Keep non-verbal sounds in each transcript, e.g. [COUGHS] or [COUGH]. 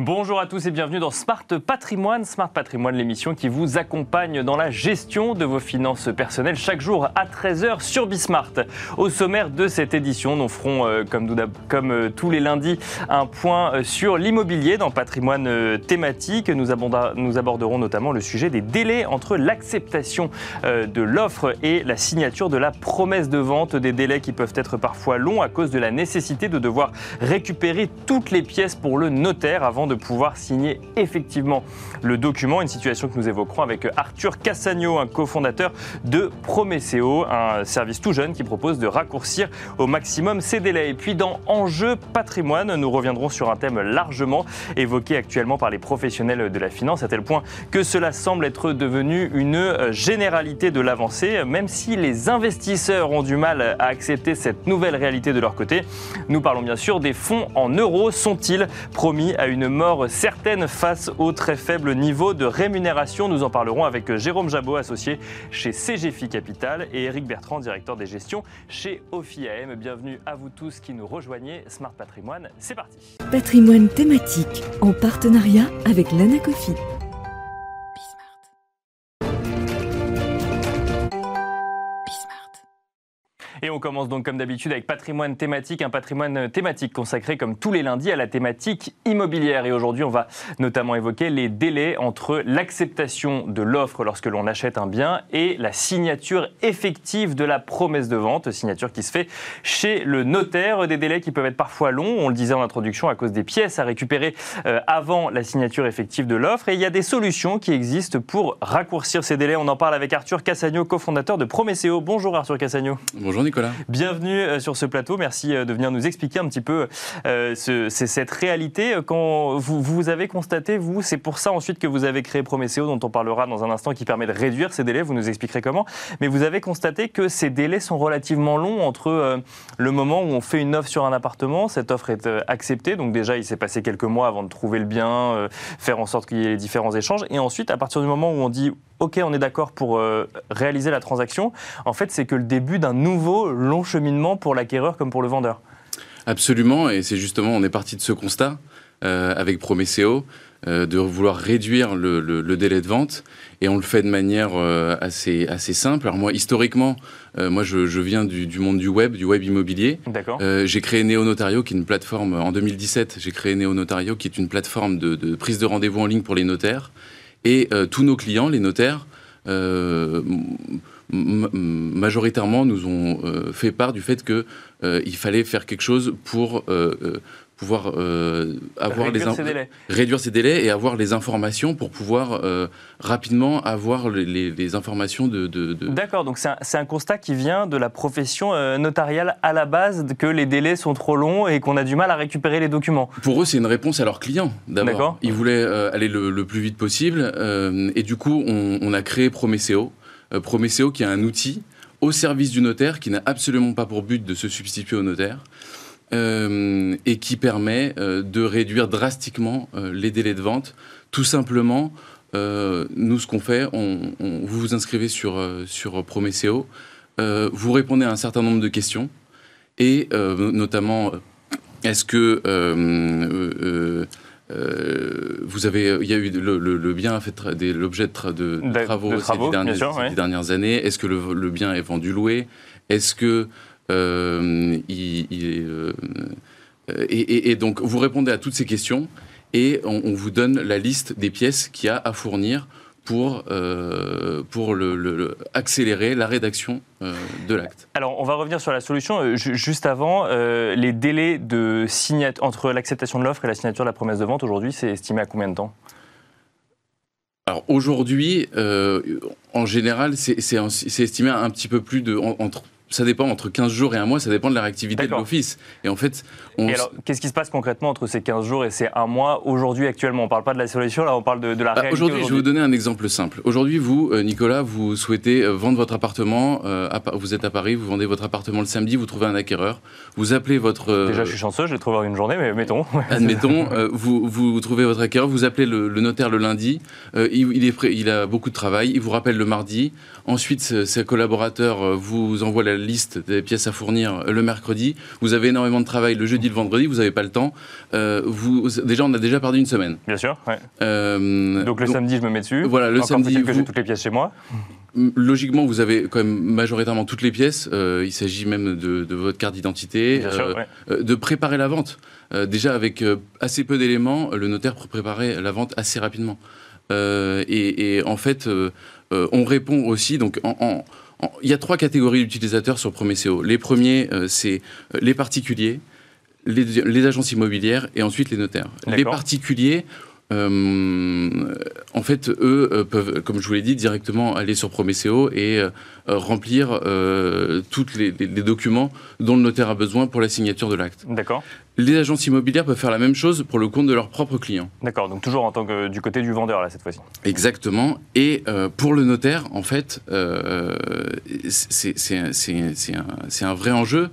Bonjour à tous et bienvenue dans Smart Patrimoine. Smart Patrimoine, l'émission qui vous accompagne dans la gestion de vos finances personnelles chaque jour à 13h sur Bismart. Au sommaire de cette édition, nous ferons, euh, comme, euh, tous les lundis, un point euh, sur l'immobilier dans Patrimoine thématique. Nous, nous, aborderons notamment le sujet des délais entre l'acceptation de l'offre et la signature de la promesse de vente. Des délais qui peuvent être parfois longs à cause de la nécessité de devoir récupérer toutes les pièces pour le notaire avant de pouvoir signer effectivement le document. Une situation que nous évoquerons avec Arthur Cassagno, un cofondateur de Promeseo, un service tout jeune qui propose de raccourcir au maximum ces délais. Et puis dans Enjeu patrimoine, nous reviendrons sur un thème largement évoqué actuellement par les professionnels de la finance, à tel point que cela semble être devenu une généralité de l'avancée, même si les investisseurs ont du mal à accepter cette nouvelle réalité de leur côté. Nous parlons bien sûr des fonds en euros. Sont-ils promis à une mort certaines face au très faible niveau de rémunération. Nous en parlerons avec Jérôme Jabot, associé chez CGFI Capital, et Eric Bertrand, directeur des gestions chez OFIAM. Bienvenue à vous tous qui nous rejoignez. Smart Patrimoine, c'est parti. Patrimoine thématique en partenariat avec l'Anacofi. Et on commence donc comme d'habitude avec patrimoine thématique, un patrimoine thématique consacré comme tous les lundis à la thématique immobilière. Et aujourd'hui, on va notamment évoquer les délais entre l'acceptation de l'offre lorsque l'on achète un bien et la signature effective de la promesse de vente, signature qui se fait chez le notaire. Des délais qui peuvent être parfois longs, on le disait en introduction, à cause des pièces à récupérer euh, avant la signature effective de l'offre. Et il y a des solutions qui existent pour raccourcir ces délais. On en parle avec Arthur Cassagno, cofondateur de Promeseo. Bonjour Arthur Cassagno. Bonjour Nicolas. Bienvenue euh, sur ce plateau. Merci euh, de venir nous expliquer un petit peu euh, cette réalité. Quand vous, vous avez constaté, vous, c'est pour ça ensuite que vous avez créé Promeseo, dont on parlera dans un instant, qui permet de réduire ces délais. Vous nous expliquerez comment. Mais vous avez constaté que ces délais sont relativement longs entre le moment où on fait une offre sur un appartement, cette offre est acceptée. Donc déjà, il s'est passé quelques mois avant de trouver le bien, faire en sorte qu'il y ait les différents échanges. Et ensuite, à partir du moment où on dit OK, on est d'accord pour réaliser la transaction, en fait, c'est que le début d'un nouveau long cheminement pour l'acquéreur comme pour le vendeur. Absolument, et c'est justement, on est parti de ce constat euh, avec Promeseo, euh, de vouloir réduire le, délai de vente, et on le fait de manière euh, assez, assez simple. Alors moi, historiquement, moi je, viens du, monde du web, du web immobilier. D'accord. j'ai créé Neonotario, qui est une plateforme, en 2017, j'ai créé Neonotario, qui est une plateforme de, de prise de rendez-vous en ligne pour les notaires, et tous nos clients, les notaires, majoritairement nous ont euh, fait part du fait qu'il euh, fallait faire quelque chose pour euh, pouvoir avoir réduire, les ces délais. réduire ces délais et avoir les informations pour pouvoir rapidement avoir les, informations de. D'accord, donc c'est un, constat qui vient de la profession notariale à la base que les délais sont trop longs et qu'on a du mal à récupérer les documents. Pour eux, c'est une réponse à leurs clients d'abord. Ils voulaient aller le, plus vite possible et du coup, on, on a créé Promeseo euh, Promeseo qui est un outil au service du notaire qui n'a absolument pas pour but de se substituer au notaire. Euh, et qui permet euh, de réduire drastiquement les délais de vente. Tout simplement, nous, ce qu'on fait, on, vous vous inscrivez sur, sur Promeseo, vous répondez à un certain nombre de questions, et notamment, est-ce que euh, vous avez, il y a eu le, bien a fait l'objet de, travaux, ces, dernières, années. Est-ce que le, bien est vendu loué? Est-ce que euh, il, euh, et, donc vous répondez à toutes ces questions et on vous donne la liste des pièces qu'il y a à fournir pour, euh, pour le, accélérer la rédaction euh, de l'acte. Alors, on va revenir sur la solution. Euh, juste avant, les délais de entre l'acceptation de l'offre et la signature de la promesse de vente, aujourd'hui, c'est estimé à combien de temps? Alors aujourd'hui, en général, c'est estimé à un petit peu plus de entre ça dépend entre 15 jours et un mois, ça dépend de la réactivité de l'office. Et en fait, on... alors, qu'est-ce qui se passe concrètement entre ces 15 jours et ces un mois aujourd'hui actuellement? On ne parle pas de la solution, là, on parle de, la bah, réalité. Aujourd'hui, je vais vous donner un exemple simple. Aujourd'hui, vous, euh, Nicolas, vous souhaitez euh, vendre votre appartement. Euh, vous êtes à Paris, vous vendez votre appartement le samedi, vous trouvez un acquéreur. Vous appelez votre. Déjà, je suis chanceux, je l'ai trouvé en une journée, mais mettons. [LAUGHS] Admettons, vous, vous, trouvez votre acquéreur, vous appelez le, notaire le lundi. il, est il a beaucoup de travail, il vous rappelle le mardi. Ensuite, ses collaborateurs vous envoient la liste des pièces à fournir le mercredi, vous avez énormément de travail le jeudi, le vendredi, vous n'avez pas le temps. vous, déjà, on a déjà perdu une semaine. Bien sûr. donc le samedi, je me mets dessus. Voilà, le samedi. que j'ai toutes les pièces chez moi. Logiquement, vous avez quand même majoritairement toutes les pièces. il s'agit même de, votre carte d'identité, de préparer la vente. déjà, avec assez peu d'éléments, le notaire peut préparer la vente assez rapidement. et, en fait, euh, on répond aussi, donc il y a trois catégories d'utilisateurs sur Promeseo. Les premiers, euh, c'est euh, les particuliers, les, agences immobilières et ensuite les notaires. Les particuliers, euh, en fait, eux peuvent, comme je vous l'ai dit, directement aller sur Promeseo et euh, remplir tous les, documents dont le notaire a besoin pour la signature de l'acte. D'accord. Les agences immobilières peuvent faire la même chose pour le compte de leurs propres clients. D'accord, donc toujours en tant que du côté du vendeur, là, cette fois-ci. Exactement. Et pour le notaire, en fait, c'est un, un, vrai enjeu,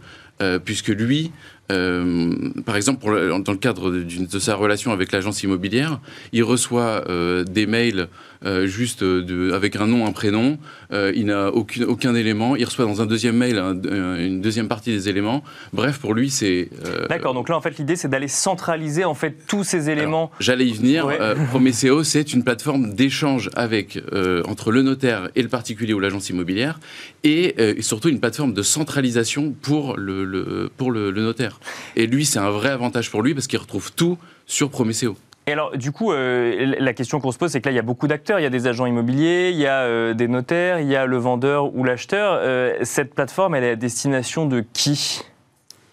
puisque lui, euh, par exemple, dans le cadre de, sa relation avec l'agence immobilière, il reçoit euh, des mails euh, juste de, avec un nom, un prénom. il n'a aucun, élément. Il reçoit dans un deuxième mail une deuxième partie des éléments. Bref, pour lui, c'est. D'accord. Donc là, en fait, l'idée, c'est d'aller centraliser en fait tous ces éléments. J'allais y venir. Promeseo, c'est une plateforme d'échange avec entre le notaire et le particulier ou l'agence immobilière, et, surtout une plateforme de centralisation pour le, le pour le notaire. Et lui, c'est un vrai avantage pour lui parce qu'il retrouve tout sur Promeseo. Et alors, du coup, euh, la question qu'on se pose, c'est que là, il y a beaucoup d'acteurs. Il y a des agents immobiliers, il y a euh, des notaires, il y a le vendeur ou l'acheteur. Euh, cette plateforme, elle est à destination de qui?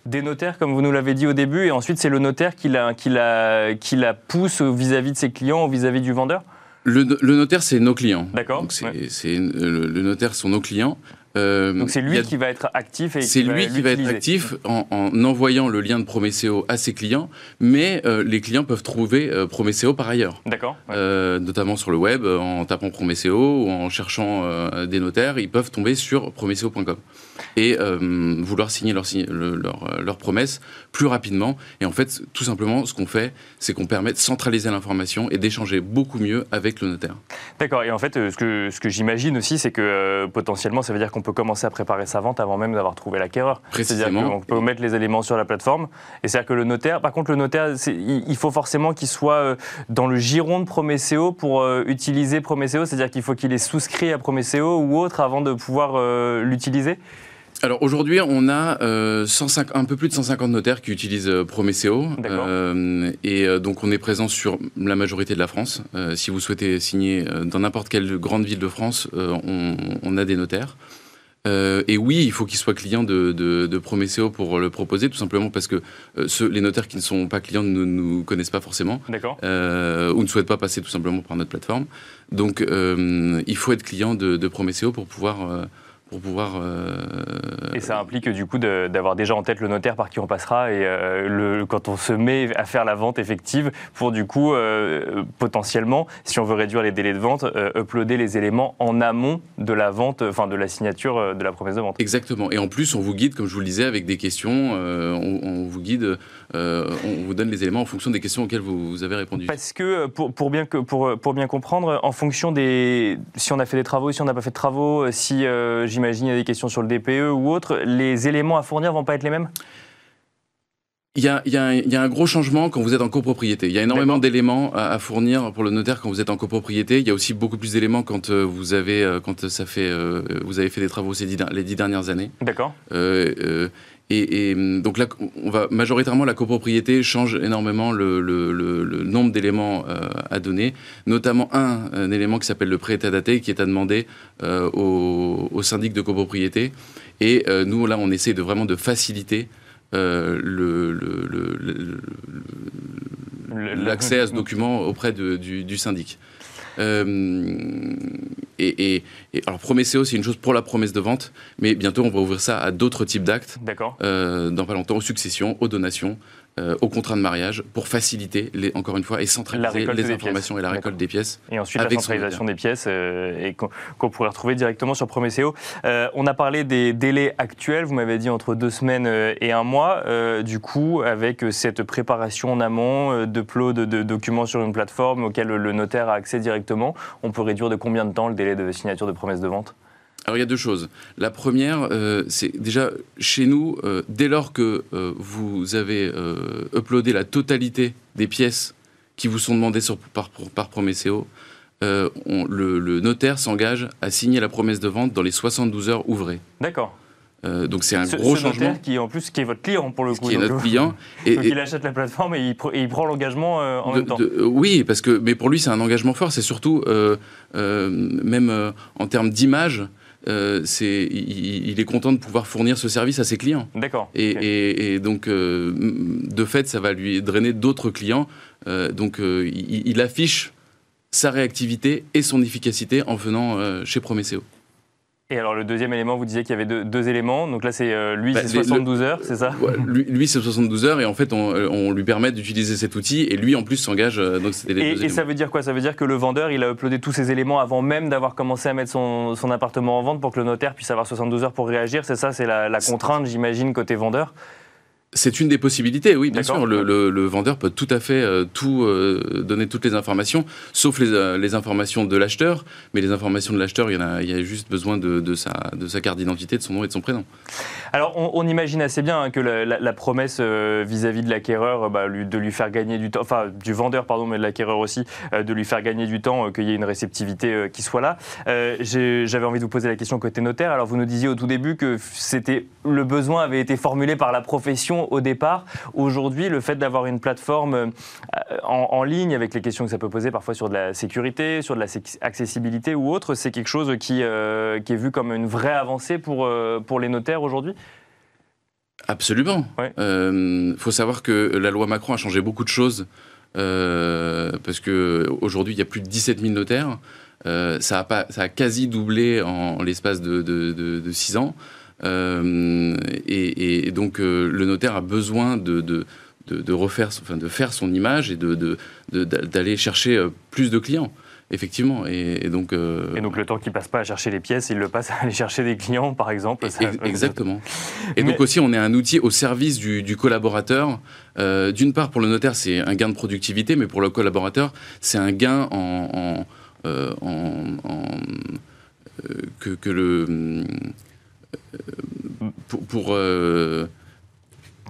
Des notaires, comme vous nous l'avez dit au début, et ensuite c'est le notaire qui la, qui la, qui la pousse vis-à-vis de ses clients ou vis-à-vis du vendeur? Le, notaire, c'est nos clients. D'accord. C'est le, le, notaire sont nos clients. Euh, Donc c'est lui qui va être actif et c'est lui qui va être actif en, envoyant le lien de Promeseo à ses clients, mais euh, les clients peuvent trouver euh, Promeseo par ailleurs. D'accord. notamment sur le web, en tapant Promeseo ou en cherchant des notaires, ils peuvent tomber sur promeseo.com et vouloir signer leur, leur, leur, promesse plus rapidement. Et en fait, tout simplement, ce qu'on fait, c'est qu'on permet de centraliser l'information et d'échanger beaucoup mieux avec le notaire. D'accord. Et en fait, ce que, ce que j'imagine aussi, c'est que potentiellement, ça veut dire qu'on on peut commencer à préparer sa vente avant même d'avoir trouvé l'acquéreur. C'est-à-dire qu'on peut mettre les éléments sur la plateforme. Et c'est-à-dire que le notaire, par contre, le notaire, il faut forcément qu'il soit euh, dans le giron de Promeseo pour euh, utiliser Promeseo. C'est-à-dire qu'il faut qu'il ait souscrit à Promeseo ou autre avant de pouvoir euh, l'utiliser. Alors aujourd'hui, on a euh, un peu plus de 150 notaires qui utilisent euh, Promeseo. Euh, et donc on est présent sur la majorité de la France. si vous souhaitez signer dans n'importe quelle grande ville de France, on, a des notaires. Et oui, il faut qu'ils soient clients de, de, Promeseo pour le proposer, tout simplement parce que les notaires qui ne sont pas clients ne nous connaissent pas forcément, ou ne souhaitent pas passer tout simplement par notre plateforme. Donc il faut être client de, de Promeseo pour pouvoir pour pouvoir. Euh, et ça implique du coup d'avoir déjà en tête le notaire par qui on passera et euh, le, quand on se met à faire la vente effective pour du coup euh, potentiellement, si on veut réduire les délais de vente, uploader les éléments en amont de la vente, enfin de la signature de la promesse de vente. Exactement. Et en plus, on vous guide, comme je vous le disais, avec des questions. On, vous guide, on vous donne les éléments en fonction des questions auxquelles vous, avez répondu. Parce que bien que pour, bien comprendre, en fonction des, si on a fait des travaux, si on n'a pas fait de travaux, si j'imagine il y a des questions sur le DPE ou autre, les éléments à fournir vont pas être les mêmes? Il y, a, il, y a, il y, a, un gros changement quand vous êtes en copropriété. Il y a énormément d'éléments à, fournir pour le notaire quand vous êtes en copropriété. Il y a aussi beaucoup plus d'éléments quand euh, vous avez euh, quand ça fait euh, vous avez fait des travaux ces les dix dernières années. D'accord. Euh, et, donc là, on va majoritairement la copropriété change énormément le, le, le, nombre d'éléments à donner, notamment un, un élément qui s'appelle le prêt daté qui est à demander au, au, syndic de copropriété. Et nous là, on essaie de vraiment de faciliter l'accès à ce document auprès du, syndic. Euh, et, alors Promeseo, c'est une chose pour la promesse de vente, mais bientôt on va ouvrir ça à d'autres types d'actes. D'accord. Euh, dans pas longtemps, aux successions, aux donations, euh, au contrat de mariage pour faciliter, les, encore une fois, et centraliser les informations et la récolte des pièces. Et ensuite la centralisation des pièces euh, et qu'on pourrait retrouver directement sur Promeseo. Euh, on a parlé des délais actuels, vous m'avez dit entre deux semaines et un mois. du coup, avec cette préparation en amont, de plot de, de, documents sur une plateforme auquel le notaire a accès directement, on peut réduire de combien de temps le délai de signature de promesse de vente? Alors il y a deux choses. La première, euh, c'est déjà chez nous, euh, dès lors que euh, vous avez uploadé la totalité des pièces qui vous sont demandées sur, par, par Promeseo, le, notaire s'engage à signer la promesse de vente dans les 72 heures ouvrées. D'accord. donc c'est un gros ce changement. qui en plus qui est votre client pour le coup. Qui est notre client. [LAUGHS] Et, donc il achète la plateforme et il, prend l'engagement en même temps. oui, parce que mais pour lui c'est un engagement fort. C'est surtout même en termes d'image. Euh, il, est content de pouvoir fournir ce service à ses clients. D'accord. Et, donc, euh, de fait, ça va lui drainer d'autres clients. Euh, donc, il, affiche sa réactivité et son efficacité en venant chez Promeseo. Et alors le deuxième élément, vous disiez qu'il y avait deux, éléments. Donc là, c'est euh, lui, bah, c'est 72 heures, c'est ça? Lui, c'est 72 heures et en fait, on, euh, lui permet d'utiliser cet outil et lui, en plus, s'engage. Euh, donc les et, et ça veut dire quoi? Ça veut dire que le vendeur, il a uploadé tous ces éléments avant même d'avoir commencé à mettre son, appartement en vente pour que le notaire puisse avoir 72 heures pour réagir. C'est ça, c'est la, la contrainte, j'imagine, côté vendeur c'est une des possibilités, oui, bien sûr. Le, vendeur peut tout à fait euh, tout euh, donner toutes les informations, sauf les, euh, les informations de l'acheteur. Mais les informations de l'acheteur, il, il, y a juste besoin de, de, sa, de sa, carte d'identité, de son nom et de son prénom. Alors, on, imagine assez bien hein, que la, promesse vis-à-vis de l'acquéreur, bah, de lui faire gagner du temps, enfin du vendeur, pardon, mais de l'acquéreur aussi, de lui faire gagner du temps, qu'il y ait une réceptivité qui soit là. J'avais envie de vous poser la question côté notaire. Alors, vous nous disiez au tout début que c'était le besoin avait été formulé par la profession au départ. Aujourd'hui, le fait d'avoir une plateforme euh, en, ligne avec les questions que ça peut poser parfois sur de la sécurité, sur de l'accessibilité ou autre, c'est quelque chose qui, euh, qui est vu comme une vraie avancée pour, euh, pour les notaires aujourd'hui? Absolument. Il faut savoir que la loi Macron a changé beaucoup de choses parce qu'aujourd'hui, il y a plus de 17 000 notaires. ça, a pas, ça a quasi doublé en, l'espace de, de, de, 6 ans. Euh, et, donc euh, le notaire a besoin de, de, refaire, enfin, de faire son image et d'aller chercher euh, plus de clients effectivement. Et, donc, et donc le temps qu'il passe pas à chercher les pièces, il le passe à aller chercher des clients, par exemple. exactement. Et donc aussi, on est un outil au service du, collaborateur. D'une part, pour le notaire, c'est un gain de productivité, mais pour le collaborateur, c'est un gain en, que, que, le pour, pour euh,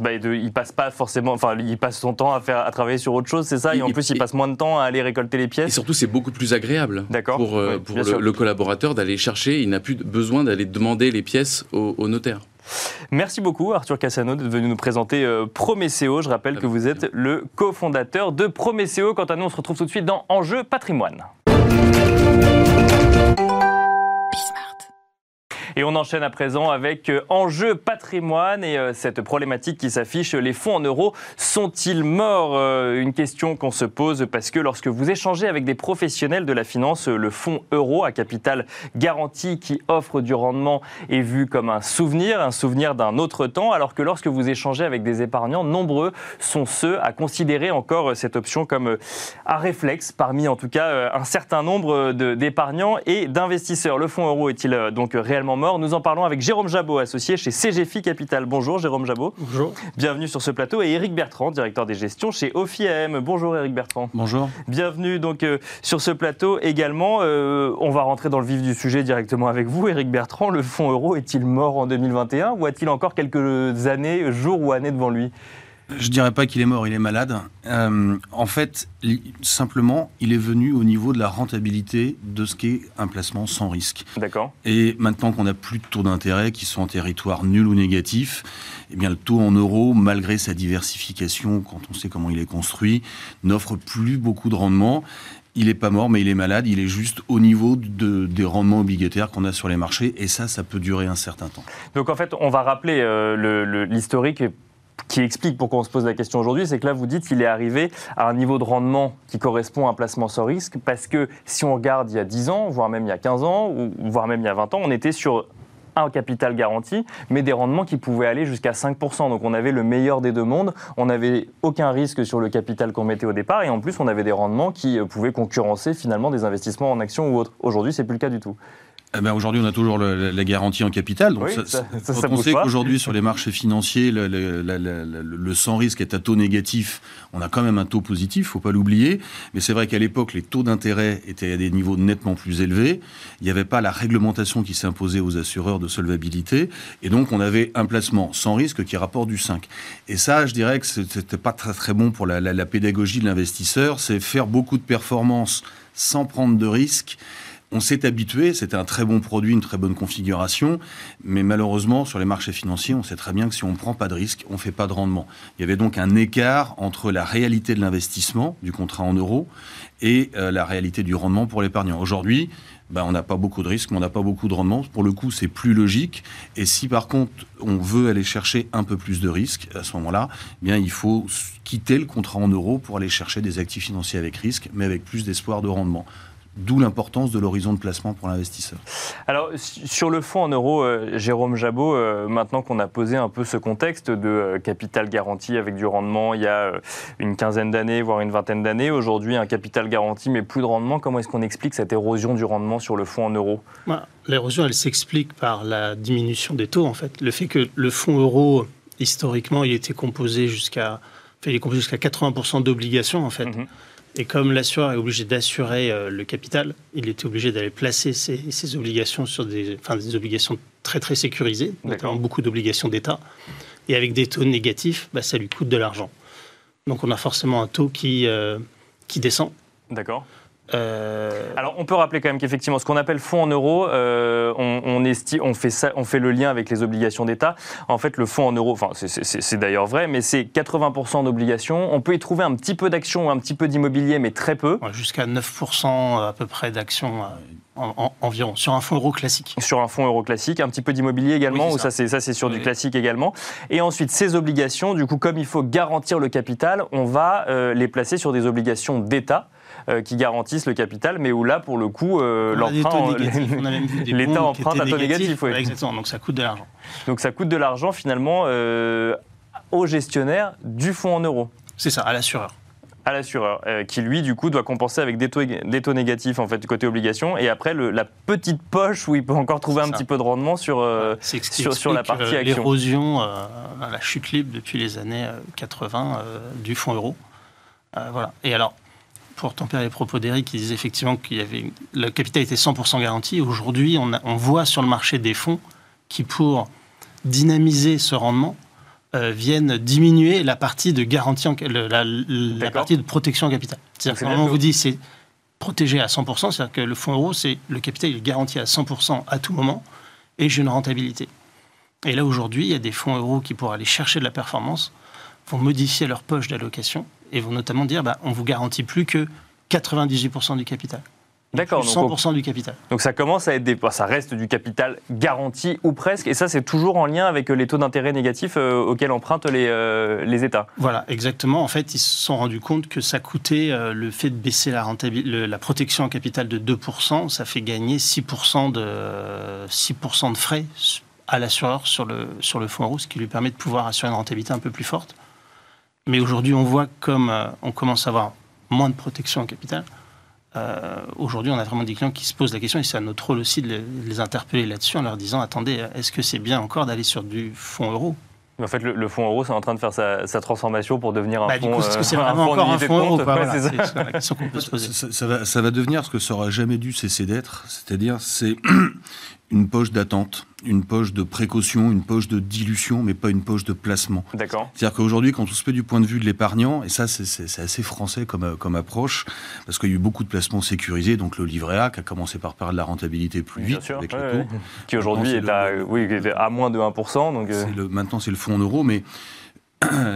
bah, il passe pas forcément, enfin, il passe son temps à faire, à travailler sur autre chose, c'est ça? Et, en plus, il passe moins de temps à aller récolter les pièces? Et surtout, c'est beaucoup plus agréable pour, euh, pour le, collaborateur d'aller chercher. Il n'a plus besoin d'aller demander les pièces au, notaire. Merci beaucoup Arthur Cassano d'être venu nous présenter euh, Je rappelle que vous êtes le cofondateur de Promeseo. Quant à nous, on se retrouve tout de suite dans Enjeu patrimoine. Et on enchaîne à présent avec euh, Enjeu patrimoine et euh, cette problématique qui s'affiche, les fonds en euros sont-ils morts euh, Une question qu'on se pose parce que lorsque vous échangez avec des professionnels de la finance, le fonds euro à capital garanti qui offre du rendement est vu comme un souvenir, un souvenir d'un autre temps, alors que lorsque vous échangez avec des épargnants, nombreux sont ceux à considérer encore cette option comme un réflexe parmi en tout cas un certain nombre d'épargnants et d'investisseurs. Le fonds euro est-il donc réellement nous en parlons avec Jérôme Jabot, associé chez CGFI Capital. Bonjour Jérôme Jabot. Bonjour. Bienvenue sur ce plateau. Et Eric Bertrand, directeur des gestions chez OFIAM. Bonjour Eric Bertrand. Bonjour. Bienvenue donc euh, sur ce plateau également. Euh, on va rentrer dans le vif du sujet directement avec vous. Eric Bertrand, le fonds euro est-il mort en 2021 ou a-t-il encore quelques années, jours ou années devant lui? Je dirais pas qu'il est mort, il est malade. Euh, en fait, simplement, il est venu au niveau de la rentabilité de ce qu'est un placement sans risque. D'accord. Et maintenant qu'on n'a plus de taux d'intérêt qui sont en territoire nul ou négatif, eh bien, le taux en euros, malgré sa diversification, quand on sait comment il est construit, n'offre plus beaucoup de rendement. Il n'est pas mort, mais il est malade. Il est juste au niveau de, des rendements obligataires qu'on a sur les marchés. Et ça, ça peut durer un certain temps. Donc en fait, on va rappeler euh, l'historique qui explique pourquoi on se pose la question aujourd'hui, c'est que là, vous dites qu'il est arrivé à un niveau de rendement qui correspond à un placement sans risque, parce que si on regarde il y a 10 ans, voire même il y a 15 ans, ou voire même il y a 20 ans, on était sur un capital garanti, mais des rendements qui pouvaient aller jusqu'à 5%. Donc on avait le meilleur des deux mondes, on n'avait aucun risque sur le capital qu'on mettait au départ, et en plus on avait des rendements qui euh, pouvaient concurrencer finalement des investissements en actions ou autres. Aujourd'hui, c'est plus le cas du tout. Eh ben aujourd'hui, on a toujours la garantie en capital. Donc ça, on sait qu'aujourd'hui, sur les marchés financiers, le, le, sans risque est à taux négatif. On a quand même un taux positif, faut pas l'oublier. Mais c'est vrai qu'à l'époque, les taux d'intérêt étaient à des niveaux nettement plus élevés. Il n'y avait pas la réglementation qui s'imposait aux assureurs de solvabilité. Et donc, on avait un placement sans risque qui rapporte du 5. Et ça, je dirais que c'était pas très, très bon pour la pédagogie de l'investisseur. C'est faire beaucoup de performances sans prendre de risques on s'est habitué, c'était un très bon produit, une très bonne configuration, mais malheureusement, sur les marchés financiers, on sait très bien que si on ne prend pas de risque, on ne fait pas de rendement. Il y avait donc un écart entre la réalité de l'investissement, du contrat en euros, et euh, la réalité du rendement pour l'épargnant. Aujourd'hui, ben, on n'a pas beaucoup de risques, on n'a pas beaucoup de rendement. Pour le coup, c'est plus logique. Et si par contre, on veut aller chercher un peu plus de risques, à ce moment-là, eh il faut quitter le contrat en euros pour aller chercher des actifs financiers avec risque, mais avec plus d'espoir de rendement. D'où l'importance de l'horizon de placement pour l'investisseur. Alors, sur le fonds en euros, euh, Jérôme Jabot, euh, maintenant qu'on a posé un peu ce contexte de euh, capital garanti avec du rendement il y a une quinzaine d'années, voire une vingtaine d'années, aujourd'hui un capital garanti mais plus de rendement, comment est-ce qu'on explique cette érosion du rendement sur le fonds en euros? Bah, L'érosion, elle s'explique par la diminution des taux, en fait. Le fait que le fonds euro, historiquement, il était composé jusqu'à il est composé jusqu'à 80% d'obligations, en fait. Mhm. Et comme l'assureur est obligé d'assurer euh, le capital, il était obligé d'aller placer ses, obligations sur des, enfin, des obligations très très sécurisées, notamment beaucoup d'obligations d'État. Et avec des taux négatifs, bah, ça lui coûte de l'argent. Donc on a forcément un taux qui, euh, qui descend. D'accord. Euh, Alors, on peut rappeler quand même qu'effectivement, ce qu'on appelle fonds en euros, euh, on, fait ça, on fait le lien avec les obligations d'État. En fait, le fonds en euros, enfin, c'est d'ailleurs vrai, mais c'est 80% d'obligations. On peut y trouver un petit peu d'actions, un petit peu d'immobilier, mais très peu. Jusqu'à 9% à peu près d'actions. Euh, environ, sur un fonds euro classique. Sur un fonds euro classique, un petit peu d'immobilier également, ou ça c'est ça c'est sur du classique également. Et ensuite, ces obligations, du coup, comme il faut garantir le capital, on va les placer sur des obligations d'État. Euh, qui garantissent le capital, mais où là, pour le coup, euh, [LAUGHS] l'État emprunte un taux négatif. Exactement, donc ça coûte de l'argent. Donc ça coûte de l'argent finalement euh, au gestionnaire du fonds en euros. C'est ça, à l'assureur à l'assureur, qui lui, du coup, doit compenser avec des taux, des taux négatifs, en fait, du côté obligation, et après, le, la petite poche où il peut encore trouver un petit peu de rendement sur, sur, sur, la partie action. L'érosion, la chute libre depuis les années 80 du fonds euro. voilà. Et alors, pour tempérer les propos d'Eric, qui disait effectivement que le capital était 100% garanti. Aujourd'hui, on, voit sur le marché des fonds qui, pour dynamiser ce rendement, euh, viennent diminuer la partie de garantie, la, partie de protection en capital. C'est-à-dire que on vous dit c'est protégé à 100%, c'est-à-dire que le fonds euro, c'est le capital est garanti à 100% à tout moment et j'ai une rentabilité. Et là, aujourd'hui, il y a des fonds euros qui, pour aller chercher de la performance, vont modifier leur poche d'allocation et vont notamment dire bah, on vous garantit plus que 98% du capital. D'accord. 100% du capital. Donc ça commence à être des, ça reste du capital garanti ou presque, et ça c'est toujours en lien avec les taux d'intérêt négatifs euh, auxquels empruntent les, euh, les États. Voilà, exactement. En fait, ils se sont rendus compte que ça coûtait euh, le fait de baisser la, rentabilité, la protection en capital de 2%, ça fait gagner 6% de, 6 de frais à l'assureur sur le, sur le fonds euro, ce qui lui permet de pouvoir assurer une rentabilité un peu plus forte. Mais aujourd'hui, on voit comme euh, on commence à avoir moins de protection en capital. Euh, aujourd'hui, on a vraiment des clients qui se posent la question, et c'est à notre rôle aussi de les, interpeller là-dessus en leur disant attendez, est-ce que c'est bien encore d'aller sur du fonds euro? En fait, le, fonds euro, c'est en train de faire sa, transformation pour devenir un bah, fonds. est-ce que c'est [LAUGHS] vraiment encore un fonds euro ça. va, ça va devenir ce que ça n'aura jamais dû cesser d'être, c'est-à-dire c'est une poche d'attente, une poche de précaution, une poche de dilution, mais pas une poche de placement. D'accord. C'est-à-dire qu'aujourd'hui, quand on se fait du point de vue de l'épargnant, et ça c'est assez français comme, euh, comme approche, parce qu'il y a eu beaucoup de placements sécurisés, donc le livret A qui a commencé par perdre de la rentabilité plus vite avec le taux. Qui aujourd'hui est, à, oui, à moins de 1%. Donc euh. le, maintenant c'est le fonds en euros, mais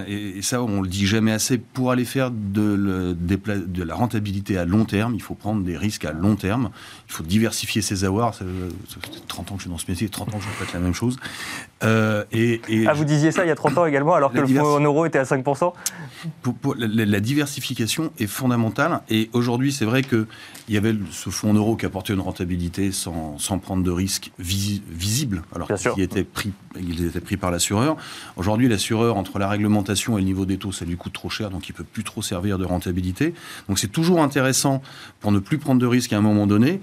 et, ça, on le dit jamais assez, pour aller faire de, de, la rentabilité à long terme, il faut prendre des risques à long terme. Il faut diversifier ses avoirs. Ça, fait 30 ans que je suis dans ce métier, 30 ans que je répète la même chose. Euh, et, ah, vous disiez ça il y a 30 ans également, alors que le fonds en euros était à 5% pour, la, diversification est fondamentale. Et aujourd'hui, c'est vrai qu'il y avait ce fonds en euros qui apportait une rentabilité sans, sans prendre de risques visibles, alors qu'ils étaient pris, ils étaient pris par l'assureur. Aujourd'hui, l'assureur, entre la réglementation et le niveau des taux, ça lui coûte trop cher, donc il peut plus trop servir de rentabilité. Donc c'est toujours intéressant pour ne plus prendre de risques à un moment donné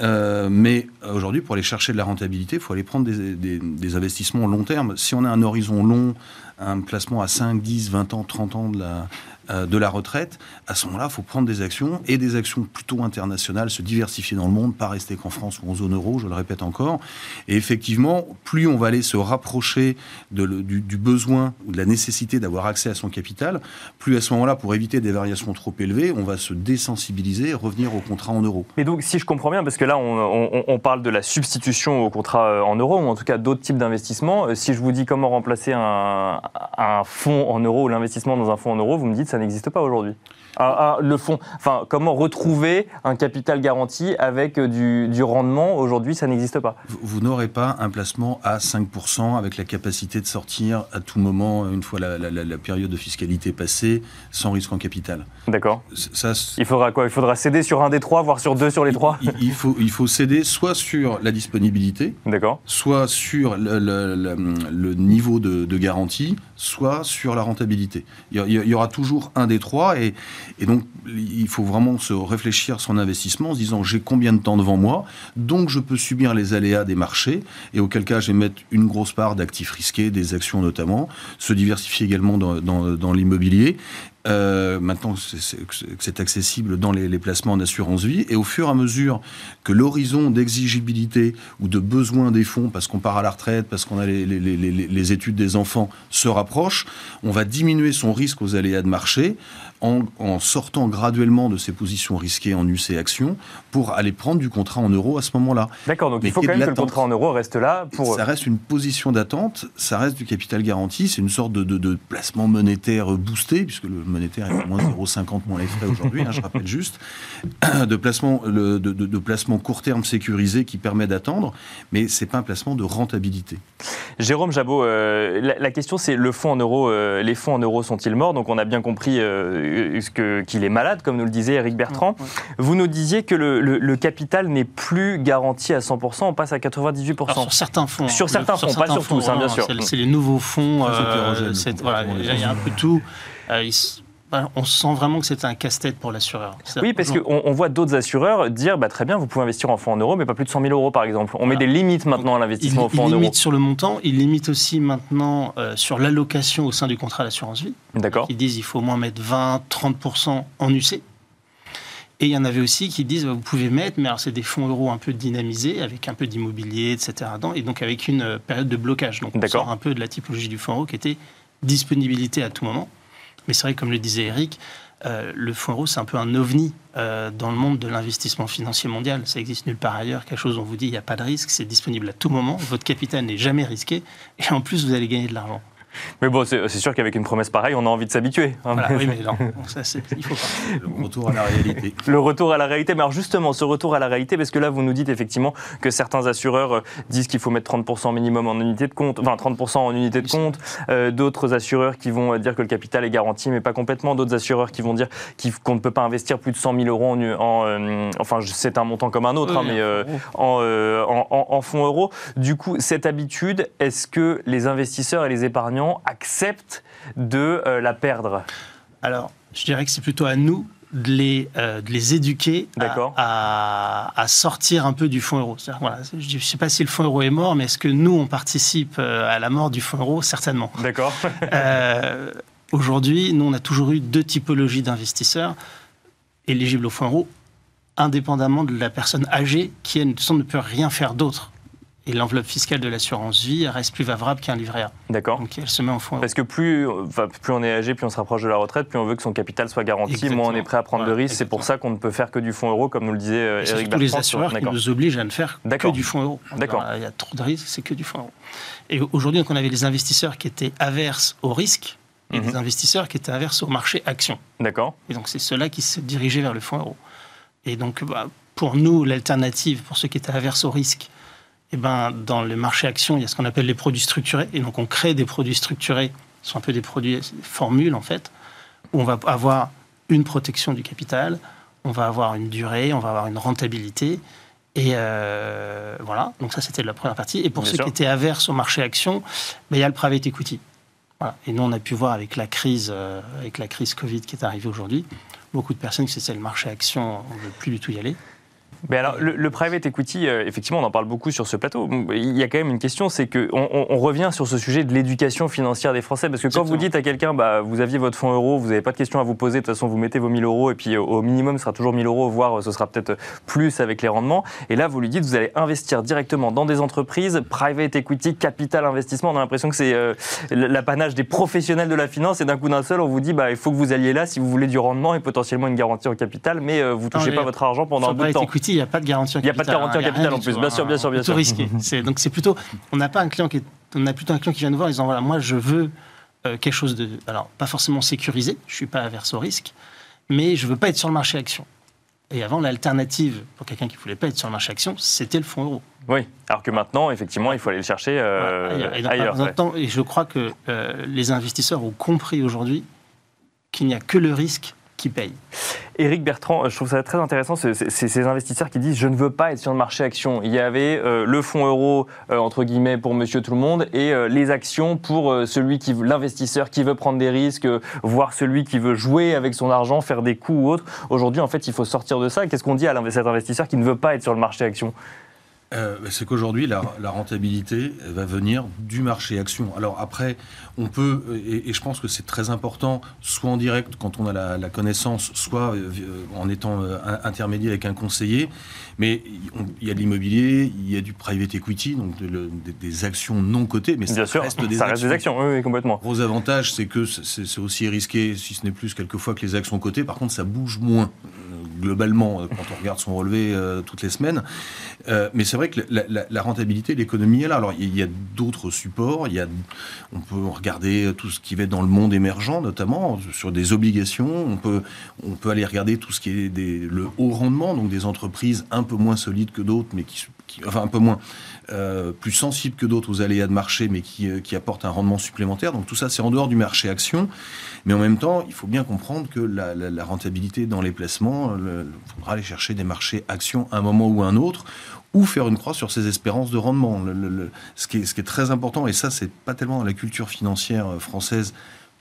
Euh, mais aujourd'hui, pour aller chercher de la rentabilité, il faut aller prendre des, des, investissements long terme. Si on a un horizon long, un placement à 5, 10, 20 ans, 30 ans de la, euh, de la retraite, à ce moment-là, il faut prendre des actions et des actions plutôt internationales, se diversifier dans le monde, pas rester qu'en France ou en zone euro, je le répète encore. Et effectivement, plus on va aller se rapprocher du, besoin ou de la nécessité d'avoir accès à son capital, plus à ce moment-là, pour éviter des variations trop élevées, on va se désensibiliser et revenir au contrat en euros. Et donc, si je comprends bien, parce que là, on, parle de la substitution au contrat euh, en euros, ou en tout cas d'autres types d'investissements, euh, si je vous dis comment remplacer un, un fonds en euros ou l'investissement dans un fonds en euros, vous me dites ça n'existe pas aujourd'hui. Le fond, enfin, comment retrouver un capital garanti avec euh, du, rendement Aujourd'hui, ça n'existe pas. Vous, n'aurez pas un placement à 5% avec la capacité de sortir à tout moment, une fois la, période de fiscalité passée, sans risque en capital. D'accord. il faudra quoi? Il faudra céder sur un des trois, voire sur deux sur les trois? il, faut, il faut céder soit sur la disponibilité, soit sur le, niveau de, garantie, soit sur la rentabilité. Il y, il y aura toujours un des trois. Et, donc, il faut vraiment se réfléchir son investissement en se disant j'ai combien de temps devant moi, donc je peux subir les aléas des marchés, et auquel cas je vais mettre une grosse part d'actifs risqués, des actions notamment, se diversifier également dans l'immobilier, euh, maintenant, c'est accessible dans les, placements d'assurance vie. Et au fur et à mesure que l'horizon d'exigibilité ou de besoin des fonds, parce qu'on part à la retraite, parce qu'on a les, les, études des enfants, se rapproche, on va diminuer son risque aux aléas de marché en, sortant graduellement de ses positions risquées en UC Action pour aller prendre du contrat en euros à ce moment-là. D'accord, donc il faut quand même que le contrat en euros reste là pour... Ça reste une position d'attente, ça reste du capital garanti, c'est une sorte de, placement monétaire boosté, puisque le monétaire est à moins 0,50 moins les frais aujourd'hui, hein, je rappelle juste, [COUGHS] de placement, de, de, placement court terme sécurisé qui permet d'attendre, mais c'est pas un placement de rentabilité. Jérôme Jabot, euh, la, question c'est le fonds en euros, euh, les fonds en euros sont-ils morts? Donc on a bien compris euh, qu'il est malade, comme nous le disait Eric Bertrand. Vous nous disiez que le, capital n'est plus garanti à 100%, on passe à 98%. sur certains fonds. Sur certains fonds, pas sur tous, hein, bien sûr. C'est les nouveaux fonds. Euh, voilà, il y a un peu tout. Euh, on sent vraiment que c'est un casse-tête pour l'assureur. Oui, parce qu'on on voit d'autres assureurs dire bah, très bien, vous pouvez investir en fonds en euros, mais pas plus de 100 000 euros par exemple. On met des limites maintenant à l'investissement en fonds en euros. Il limite sur le montant, il limite aussi maintenant euh, sur l'allocation au sein du contrat d'assurance vie. D'accord. Ils disent il faut au moins mettre 20-30% en UC. Et il y en avait aussi qui disent bah, vous pouvez mettre, mais alors c'est des fonds euros un peu dynamisés, avec un peu d'immobilier, etc. et donc avec une euh, période de blocage. Donc on sort un peu de la typologie du fonds euro qui était disponibilité à tout moment. Mais c'est vrai, comme le disait Eric, euh, le fonds euro, c'est un peu un ovni euh, dans le monde de l'investissement financier mondial. Ça existe nulle part ailleurs. Quelque chose, on vous dit, il n'y a pas de risque, c'est disponible à tout moment. Votre capital n'est jamais risqué. Et en plus, vous allez gagner de l'argent. Mais bon, c'est sûr qu'avec une promesse pareille, on a envie de s'habituer. Hein. oui, mais non, [LAUGHS] ça, il faut pas. Le retour à la réalité. Le retour à la réalité. Mais alors justement, ce retour à la réalité, parce que là, vous nous dites effectivement que certains assureurs euh, disent qu'il faut mettre 30% minimum en unité de compte, enfin 30% en unité de compte. Euh, d'autres assureurs qui vont dire que le capital est garanti, mais pas complètement. D'autres assureurs qui vont dire qu'on ne peut pas investir plus de 100 000 euros en, en euh, enfin, c'est un montant comme un autre, hein, mais en, en, en fonds euros. Du coup, cette habitude, est-ce que les investisseurs et les épargnants acceptent de euh, la perdre Alors, je dirais que c'est plutôt à nous de les, euh, de les éduquer à, à, sortir un peu du fonds euro. Voilà, je ne sais pas si le fonds euro est mort, mais est-ce que nous, on participe euh, à la mort du fonds euro? Certainement. D'accord. [LAUGHS] Aujourd'hui, nous, on a toujours eu deux typologies d'investisseurs éligibles au fonds euro, indépendamment de la personne âgée qui, elle, ne peut rien faire d'autre et l'enveloppe fiscale de l'assurance vie reste plus favorable qu'un livret A. D'accord. Donc elle se met en fonds. Parce que plus, plus on est âgé, plus on se rapproche de la retraite, plus on veut que son capital soit garanti, moins on est prêt à prendre de risques. C'est pour ça qu'on ne peut faire que du fonds euro, comme nous le disait euh, Eric Bertrand. les assureurs qui nous obligent à ne faire que du fonds euro. D'accord. Il y a trop de risques, c'est que du fonds euro. Et aujourd'hui, on avait les investisseurs qui étaient averses au risque et les mhm. investisseurs qui étaient averses au marché action. D'accord. Et donc c'est ceux-là qui se dirigeaient vers le fonds euro. Et donc bah, pour nous, l'alternative, pour ceux qui étaient averses au risque, eh ben, dans le marché action, il y a ce qu'on appelle les produits structurés. Et donc, on crée des produits structurés, ce sont un peu des produits, des formules, en fait, où on va avoir une protection du capital, on va avoir une durée, on va avoir une rentabilité. Et euh, voilà, donc ça, c'était la première partie. Et pour ceux qui étaient averses au marché action, ben, il y a le private equity. Et nous, on a pu voir avec la crise, euh, avec la crise Covid qui est arrivée aujourd'hui, beaucoup de personnes qui c'est le marché action, on ne veut plus du tout y aller. Mais alors, le, private equity, euh, effectivement, on en parle beaucoup sur ce plateau. Il y a quand même une question, c'est qu'on on, revient sur ce sujet de l'éducation financière des Français. Parce que quand vous dites à quelqu'un, bah, vous aviez votre fonds euro, vous n'avez pas de questions à vous poser, de toute façon, vous mettez vos 1000 euros, et puis au minimum, ce sera toujours 1000 euros, voire ce sera peut-être plus avec les rendements. Et là, vous lui dites, vous allez investir directement dans des entreprises, private equity, capital investissement. On a l'impression que c'est euh, l'apanage des professionnels de la finance, et d'un coup d'un seul, on vous dit, bah, il faut que vous alliez là si vous voulez du rendement et potentiellement une garantie en capital, mais euh, vous touchez pas votre argent pendant un bout de temps il n'y a pas de garantie en capital. Il n'y a pas de garantie en capital en plus, bien sûr, bien sûr, bien sûr. risqué. [LAUGHS] donc c'est plutôt, on n'a pas un client qui on a plutôt un client qui vient nous voir en disant voilà, moi je veux euh, quelque chose de, alors pas forcément sécurisé, je suis pas averse au risque, mais je veux pas être sur le marché action. Et avant, l'alternative pour quelqu'un qui ne voulait pas être sur le marché action, c'était le fonds euro. Oui, alors que maintenant, effectivement, il faut aller le chercher euh, ailleurs. Et, je crois que euh, les investisseurs ont compris aujourd'hui qu'il n'y a que le risque qui paye. Éric Bertrand, je trouve ça très intéressant, c'est ces investisseurs qui disent je ne veux pas être sur le marché action. Il y avait euh, le fonds euro, euh, entre guillemets, pour monsieur tout le monde, et euh, les actions pour celui l'investisseur qui veut prendre des risques, voire celui qui veut jouer avec son argent, faire des coups ou autre. Aujourd'hui, en fait, il faut sortir de ça. Qu'est-ce qu'on dit à cet investisseur qui ne veut pas être sur le marché action euh, c'est qu'aujourd'hui, la, rentabilité va venir du marché action. Alors après, on peut, et, je pense que c'est très important, soit en direct quand on a la, connaissance, soit euh, en étant euh, intermédiaire avec un conseiller, mais il y a de l'immobilier, il y a du private equity, donc des, actions non cotées, mais ça reste des ça actions. Reste des actions, oui, complètement. Gros avantage, c'est que c'est aussi risqué, si ce n'est plus quelquefois que les actions cotées. Par contre, ça bouge moins globalement quand on regarde son relevé toutes les semaines. mais c'est vrai que la, rentabilité, l'économie est là. Alors, il y a, d'autres supports. Il y a, on peut regarder tout ce qui va être dans le monde émergent, notamment sur des obligations. On peut, on peut aller regarder tout ce qui est le haut rendement, donc des entreprises un peu moins solides que d'autres, mais qui, enfin un peu moins, euh, plus sensibles que d'autres aux aléas de marché, mais qui, euh, qui apportent un rendement supplémentaire. Donc tout ça, c'est en dehors du marché action. Mais en même temps, il faut bien comprendre que la, la rentabilité dans les placements, il faudra aller chercher des marchés actions à un moment ou un autre, ou faire une croix sur ses espérances de rendement. Ce, qui est, très important, et ça, c'est pas tellement la culture financière euh, française,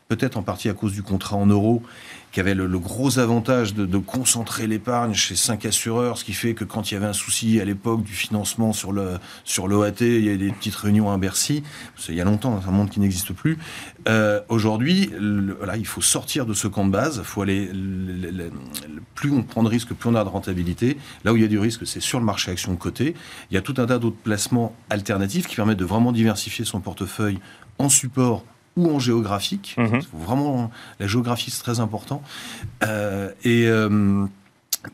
peut-être en partie à cause du contrat en euros, qui avait le, gros avantage de, concentrer l'épargne chez cinq assureurs, ce qui fait que quand il y avait un souci à l'époque du financement sur le sur l'OAT, il y avait des petites réunions à Bercy. Il y a longtemps, c'est un monde qui n'existe plus. Euh, aujourd'hui, voilà, il faut sortir de ce camp de base. Faut aller, plus on prend de risques, plus on a de rentabilité. Là où il y a du risque, c'est sur le marché action côté. Il y a tout un tas d'autres placements alternatifs qui permettent de vraiment diversifier son portefeuille en support ou en géographique. Mhm. Vraiment, la géographie, c'est très important. Euh, et, euh,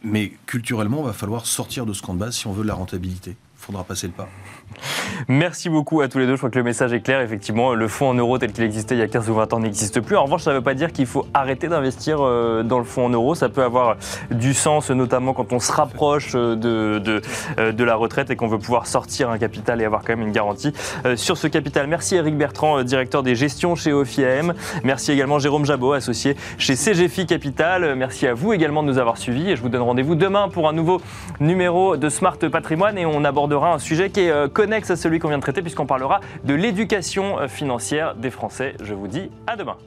mais culturellement, il va falloir sortir de ce camp de base si on veut de la rentabilité. Faudra passer le pas. Merci beaucoup à tous les deux. Je crois que le message est clair. Effectivement, le fonds en euros tel qu'il existait il y a 15 ou 20 ans n'existe plus. En revanche, ça ne veut pas dire qu'il faut arrêter d'investir euh, dans le fonds en euros. Ça peut avoir du sens, notamment quand on se rapproche euh, de, euh, de la retraite et qu'on veut pouvoir sortir un capital et avoir quand même une garantie sur ce capital. Merci Eric Bertrand, directeur des gestions chez OFIAM. Merci également Jérôme Jabot, associé chez CGFI Capital. Merci à vous également de nous avoir suivis et je vous donne rendez-vous demain pour un nouveau numéro de Smart Patrimoine et on abordera un sujet qui est connexe à celui qu'on vient de traiter puisqu'on parlera de l'éducation euh, financière des Français. Je vous dis à demain.